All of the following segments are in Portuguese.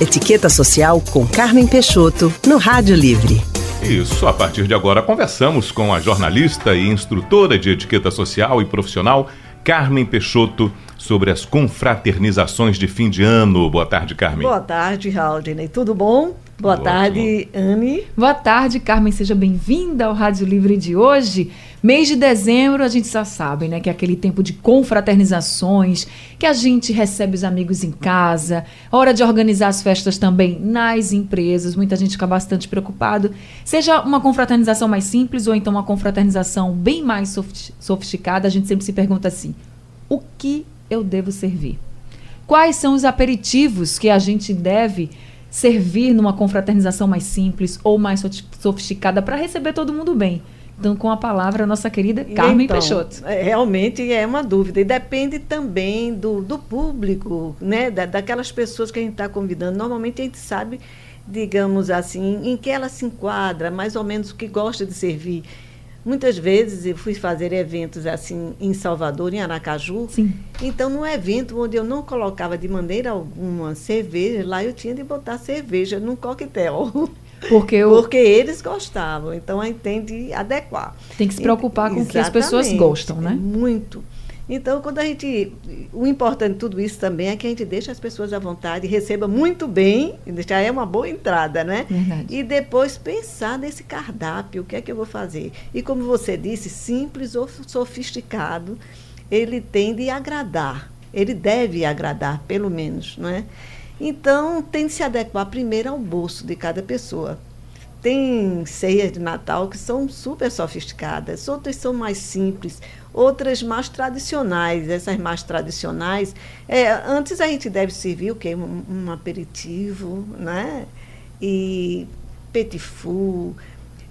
Etiqueta Social com Carmen Peixoto, no Rádio Livre. Isso, a partir de agora conversamos com a jornalista e instrutora de etiqueta social e profissional, Carmen Peixoto, sobre as confraternizações de fim de ano. Boa tarde, Carmen. Boa tarde, Raudney. Tudo bom? Boa tarde, Anne. Boa tarde, Carmen. Seja bem-vinda ao Rádio Livre de hoje. Mês de dezembro, a gente já sabe, né? Que é aquele tempo de confraternizações, que a gente recebe os amigos em casa, hora de organizar as festas também nas empresas. Muita gente fica bastante preocupado. Seja uma confraternização mais simples ou então uma confraternização bem mais sofisticada, a gente sempre se pergunta assim: o que eu devo servir? Quais são os aperitivos que a gente deve servir numa confraternização mais simples ou mais sofisticada para receber todo mundo bem. Então, com a palavra, a nossa querida Carmen então, Peixoto. É, realmente é uma dúvida. E depende também do, do público, né? Da, daquelas pessoas que a gente está convidando. Normalmente a gente sabe, digamos assim, em que ela se enquadra, mais ou menos o que gosta de servir. Muitas vezes eu fui fazer eventos assim em Salvador, em Aracaju. Sim. Então, num evento onde eu não colocava de maneira alguma cerveja, lá eu tinha de botar cerveja num coquetel. Porque, eu... Porque eles gostavam. Então, a gente tem de adequar. Tem que se preocupar com o que as pessoas gostam, né? Muito. Então, quando a gente. O importante de tudo isso também é que a gente deixa as pessoas à vontade, receba muito bem, já é uma boa entrada, né? Verdade. E depois pensar nesse cardápio, o que é que eu vou fazer. E como você disse, simples ou sofisticado, ele tende a agradar. Ele deve agradar, pelo menos, não é? Então, tem de se adequar primeiro ao bolso de cada pessoa. Tem ceias de Natal que são super sofisticadas, outras são mais simples, outras mais tradicionais. Essas mais tradicionais, é, antes a gente deve servir o quê? Um, um aperitivo, né? E petit four,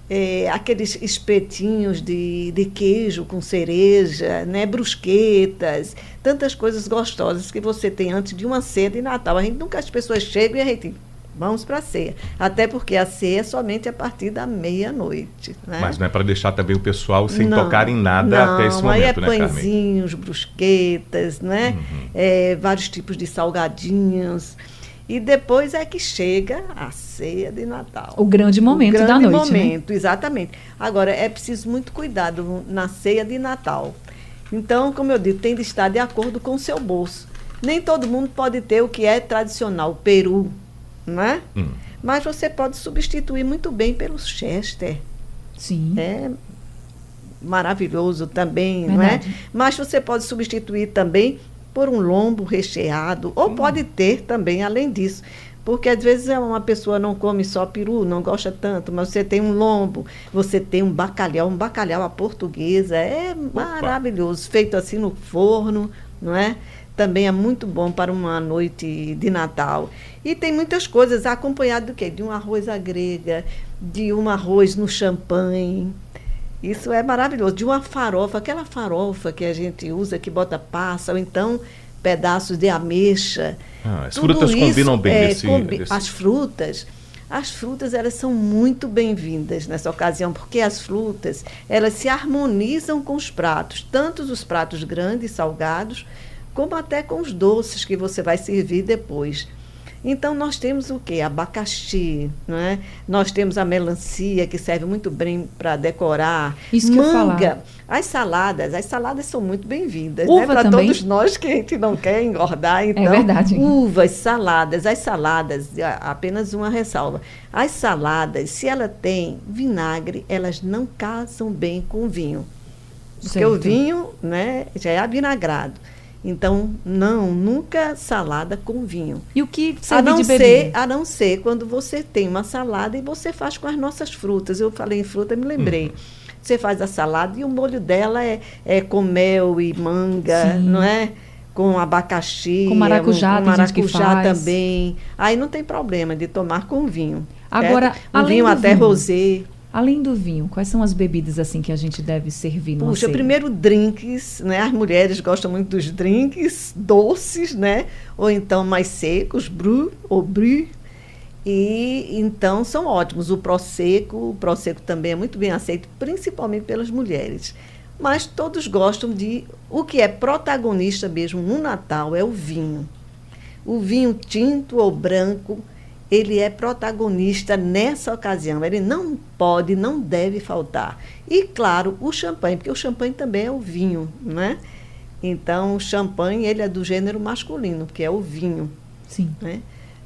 é, aqueles espetinhos de, de queijo com cereja, né? brusquetas, tantas coisas gostosas que você tem antes de uma ceia de Natal. A gente nunca as pessoas chegam e a gente vamos para a ceia. Até porque a ceia é somente a partir da meia-noite. Né? Mas não é para deixar também o pessoal sem não, tocar em nada não, até esse momento, aí é né, pãezinhos, brusquetas, né? Uhum. É, vários tipos de salgadinhos. E depois é que chega a ceia de Natal. O grande momento o grande da noite. Né? momento, né? exatamente. Agora, é preciso muito cuidado na ceia de Natal. Então, como eu digo, tem de estar de acordo com o seu bolso. Nem todo mundo pode ter o que é tradicional, o peru, né? Hum. Mas você pode substituir muito bem pelo Chester. Sim. É maravilhoso também, Verdade. não é? Mas você pode substituir também por um lombo recheado, ou hum. pode ter também além disso. Porque às vezes uma pessoa não come só peru, não gosta tanto, mas você tem um lombo, você tem um bacalhau, um bacalhau à portuguesa, é Opa. maravilhoso, feito assim no forno, não é? Também é muito bom para uma noite de Natal. E tem muitas coisas, acompanhado do quê? De um arroz à grega, de um arroz no champanhe. Isso é maravilhoso. De uma farofa, aquela farofa que a gente usa, que bota passa, ou então pedaços de ameixa. Ah, as Tudo frutas combinam bem é, combi As frutas, as frutas elas são muito bem-vindas nessa ocasião, porque as frutas elas se harmonizam com os pratos, tanto os pratos grandes, salgados, como até com os doces que você vai servir depois. Então nós temos o que? Abacaxi, não é? Nós temos a melancia que serve muito bem para decorar. Isso que Manga, as saladas, as saladas são muito bem-vindas, né? Para todos nós que a gente não quer engordar, é então. É verdade. Uvas, saladas, as saladas, apenas uma ressalva. As saladas, se ela tem vinagre, elas não casam bem com vinho. Porque certo. o vinho, né, já é avinagrado. Então, não, nunca salada com vinho. E o que a não ser A não ser quando você tem uma salada e você faz com as nossas frutas. Eu falei em fruta, me lembrei. Hum. Você faz a salada e o molho dela é, é com mel e manga, Sim. não é? Com abacaxi. Com maracujá, com maracujá também. Aí não tem problema de tomar com vinho. Agora, um vinho até vinho. rosé. Além do vinho, quais são as bebidas assim que a gente deve servir no Puxa, primeiro drinks, né? As mulheres gostam muito dos drinks doces, né? Ou então mais secos, bru ou bru. E então são ótimos. O prosecco, o prosecco também é muito bem aceito, principalmente pelas mulheres. Mas todos gostam de o que é protagonista mesmo no Natal é o vinho. O vinho tinto ou branco ele é protagonista nessa ocasião. Ele não pode, não deve faltar. E, claro, o champanhe, porque o champanhe também é o vinho, né? Então, o champanhe, ele é do gênero masculino, que é o vinho. Sim. Né?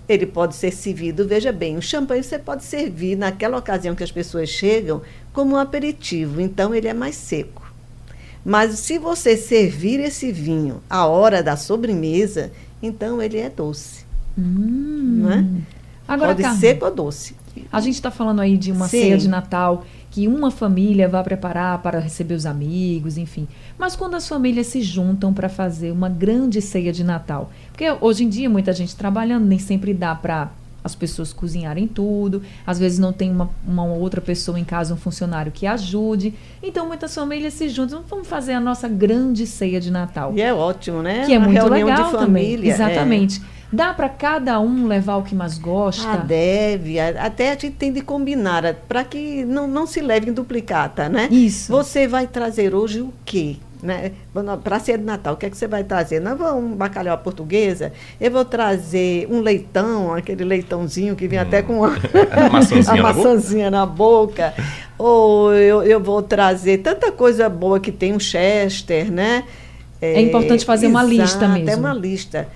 Ele pode ser servido, veja bem, o champanhe você pode servir naquela ocasião que as pessoas chegam como um aperitivo, então ele é mais seco. Mas se você servir esse vinho à hora da sobremesa, então ele é doce. Hum. Não é? Agora, pode Carmen, seco ou doce. a gente está falando aí de uma Sim. ceia de Natal que uma família vai preparar para receber os amigos, enfim. Mas quando as famílias se juntam para fazer uma grande ceia de Natal, porque hoje em dia muita gente trabalhando, nem sempre dá para as pessoas cozinharem tudo, às vezes não tem uma, uma outra pessoa em casa, um funcionário que ajude. Então muitas famílias se juntam, vamos fazer a nossa grande ceia de Natal. E é ótimo, né? Que é Uma muito reunião legal de também. família. é. Dá para cada um levar o que mais gosta. Ah, deve. Até a gente tem de combinar, para que não, não se leve em duplicata, né? Isso. Você vai trazer hoje o quê? Né? Para ceia de Natal, o que é que você vai trazer? Não vou um bacalhau à portuguesa, eu vou trazer um leitão, aquele leitãozinho que vem até com a, maçãzinha a na boca? maçãzinha na boca. Ou eu, eu vou trazer tanta coisa boa que tem um Chester, né? É importante fazer uma lista exato, mesmo. É uma lista.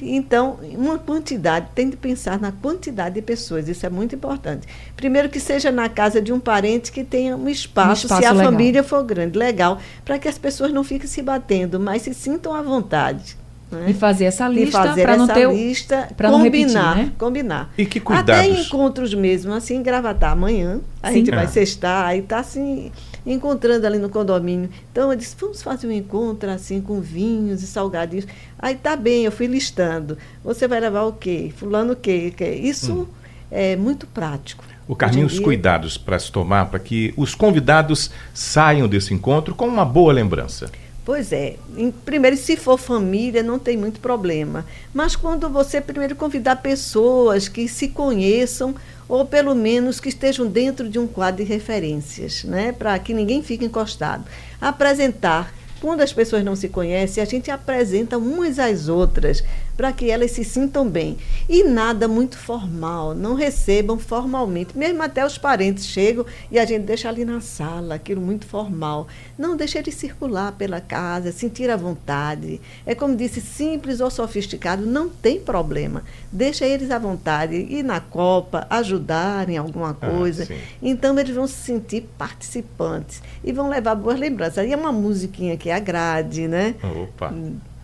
Então, uma quantidade, tem de pensar na quantidade de pessoas, isso é muito importante. Primeiro que seja na casa de um parente que tenha um espaço, espaço se a legal. família for grande, legal, para que as pessoas não fiquem se batendo, mas se sintam à vontade. né? E fazer essa lista para não ter o- lista, não repetir, combinar, né? combinar. E que Até cuidados? encontros mesmo, assim, Gravatar amanhã, a Sim. gente vai Ah. sextar, aí está assim, encontrando ali no condomínio. Então eu disse, vamos fazer um encontro assim com vinhos e salgadinhos. Aí tá bem, eu fui listando. Você vai levar o quê? Fulano o quê? Isso é muito prático. O em os cuidados para se tomar para que os convidados saiam desse encontro com uma boa lembrança. Pois é. Em- primeiro, se for família, não tem muito problema. Mas quando você primeiro convidar pessoas que se conheçam, ou pelo menos que estejam dentro de um quadro de referências, né? para que ninguém fique encostado. Apresentar. Quando as pessoas não se conhecem, a gente apresenta umas às outras para que elas se sintam bem. E nada muito formal, não recebam formalmente. Mesmo até os parentes chegam e a gente deixa ali na sala, aquilo muito formal. Não deixa eles circular pela casa, sentir à vontade. É como disse, simples ou sofisticado, não tem problema. Deixa eles à vontade, ir na copa, ajudar em alguma Ah, coisa. sim. Então eles vão se sentir participantes e vão levar boas lembranças. E é uma musiquinha que agrade, né? Opa.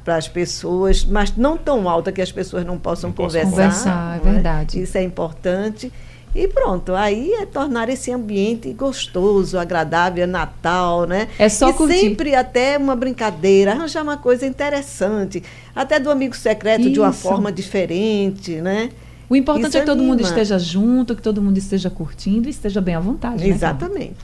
Para as pessoas, mas não tão alta que as pessoas não possam Não conversar. conversar, é não verdade. Isso é importante. E pronto, aí é tornar esse ambiente gostoso, agradável, Natal, né? É só e curtir. sempre até uma brincadeira, arranjar uma coisa interessante, até do amigo secreto de uma Isso. forma diferente, né? O importante Isso é que todo mundo anima. esteja junto, que todo mundo esteja curtindo e esteja bem à vontade. né? Exatamente.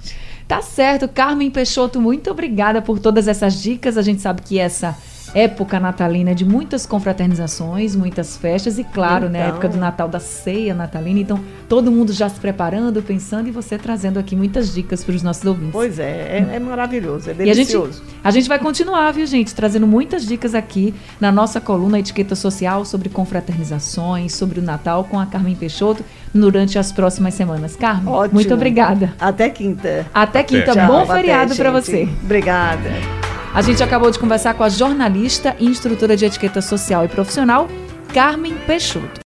Tá certo. Carmen Peixoto, muito obrigada por todas essas dicas. A gente sabe que essa época natalina de muitas confraternizações, muitas festas e, claro, né, a Então. época do Natal, da ceia natalina. Então, todo mundo já se preparando, pensando e você trazendo aqui muitas dicas para os nossos ouvintes. Pois é, é, é maravilhoso, é E a gente, delicioso. a gente vai continuar, viu, gente? Trazendo muitas dicas aqui na nossa coluna Etiqueta Social sobre confraternizações, sobre o Natal com a Carmen Peixoto durante as próximas semanas. Carmen, Ótimo. muito obrigada. Até quinta. Até quinta. Tchau. Bom Até, feriado para você. Obrigada. A gente acabou de conversar com a jornalista e instrutora de etiqueta social e profissional, Carmen Peixoto.